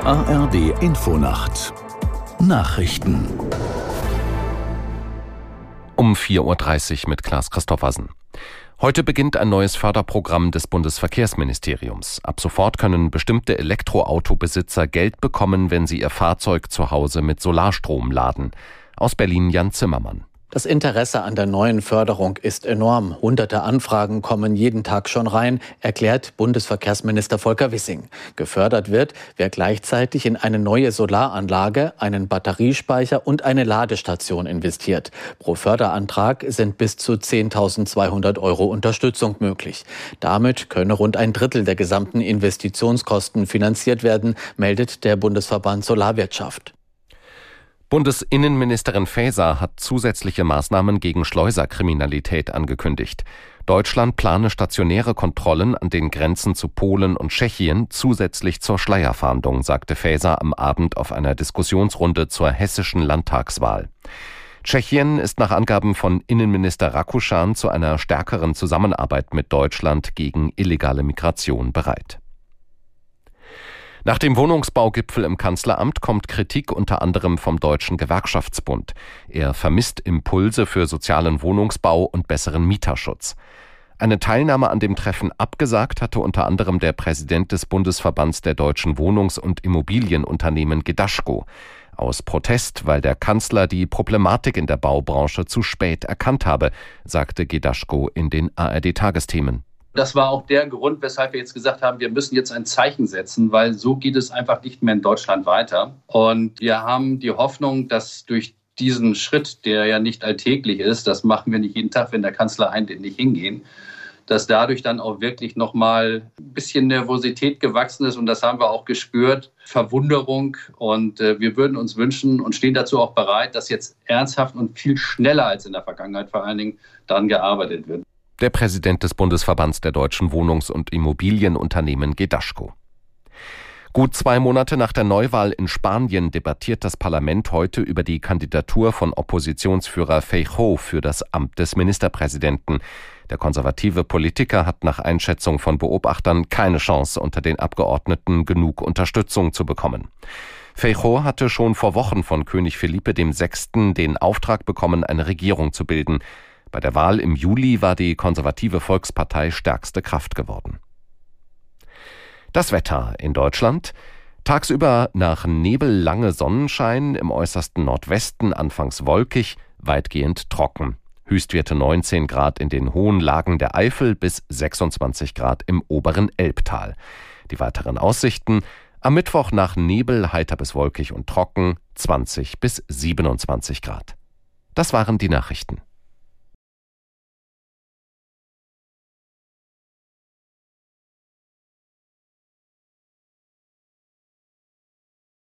ARD Infonacht Nachrichten um 4.30 Uhr mit Klaas Christoffersen. Heute beginnt ein neues Förderprogramm des Bundesverkehrsministeriums. Ab sofort können bestimmte Elektroautobesitzer Geld bekommen, wenn sie ihr Fahrzeug zu Hause mit Solarstrom laden. Aus Berlin Jan Zimmermann. Das Interesse an der neuen Förderung ist enorm. Hunderte Anfragen kommen jeden Tag schon rein, erklärt Bundesverkehrsminister Volker Wissing. Gefördert wird, wer gleichzeitig in eine neue Solaranlage, einen Batteriespeicher und eine Ladestation investiert. Pro Förderantrag sind bis zu 10.200 Euro Unterstützung möglich. Damit könne rund ein Drittel der gesamten Investitionskosten finanziert werden, meldet der Bundesverband Solarwirtschaft. Bundesinnenministerin Faeser hat zusätzliche Maßnahmen gegen Schleuserkriminalität angekündigt. Deutschland plane stationäre Kontrollen an den Grenzen zu Polen und Tschechien zusätzlich zur Schleierfahndung, sagte Faeser am Abend auf einer Diskussionsrunde zur hessischen Landtagswahl. Tschechien ist nach Angaben von Innenminister Rakuschan zu einer stärkeren Zusammenarbeit mit Deutschland gegen illegale Migration bereit. Nach dem Wohnungsbaugipfel im Kanzleramt kommt Kritik unter anderem vom Deutschen Gewerkschaftsbund. Er vermisst Impulse für sozialen Wohnungsbau und besseren Mieterschutz. Eine Teilnahme an dem Treffen abgesagt hatte unter anderem der Präsident des Bundesverbands der deutschen Wohnungs- und Immobilienunternehmen Gedaschko. Aus Protest, weil der Kanzler die Problematik in der Baubranche zu spät erkannt habe, sagte Gedaschko in den ARD-Tagesthemen. Das war auch der Grund, weshalb wir jetzt gesagt haben, wir müssen jetzt ein Zeichen setzen, weil so geht es einfach nicht mehr in Deutschland weiter. Und wir haben die Hoffnung, dass durch diesen Schritt, der ja nicht alltäglich ist, das machen wir nicht jeden Tag, wenn der Kanzler ein, nicht hingehen, dass dadurch dann auch wirklich nochmal ein bisschen Nervosität gewachsen ist. Und das haben wir auch gespürt, Verwunderung. Und äh, wir würden uns wünschen und stehen dazu auch bereit, dass jetzt ernsthaft und viel schneller als in der Vergangenheit vor allen Dingen daran gearbeitet wird der Präsident des Bundesverbands der deutschen Wohnungs- und Immobilienunternehmen Gedaschko. Gut zwei Monate nach der Neuwahl in Spanien debattiert das Parlament heute über die Kandidatur von Oppositionsführer Feijóo für das Amt des Ministerpräsidenten. Der konservative Politiker hat nach Einschätzung von Beobachtern keine Chance, unter den Abgeordneten genug Unterstützung zu bekommen. Feijóo hatte schon vor Wochen von König Philippe VI. den Auftrag bekommen, eine Regierung zu bilden. Bei der Wahl im Juli war die konservative Volkspartei stärkste Kraft geworden. Das Wetter in Deutschland. Tagsüber nach Nebel lange Sonnenschein, im äußersten Nordwesten anfangs wolkig, weitgehend trocken. Höchstwerte 19 Grad in den hohen Lagen der Eifel bis 26 Grad im oberen Elbtal. Die weiteren Aussichten am Mittwoch nach Nebel heiter bis wolkig und trocken 20 bis 27 Grad. Das waren die Nachrichten.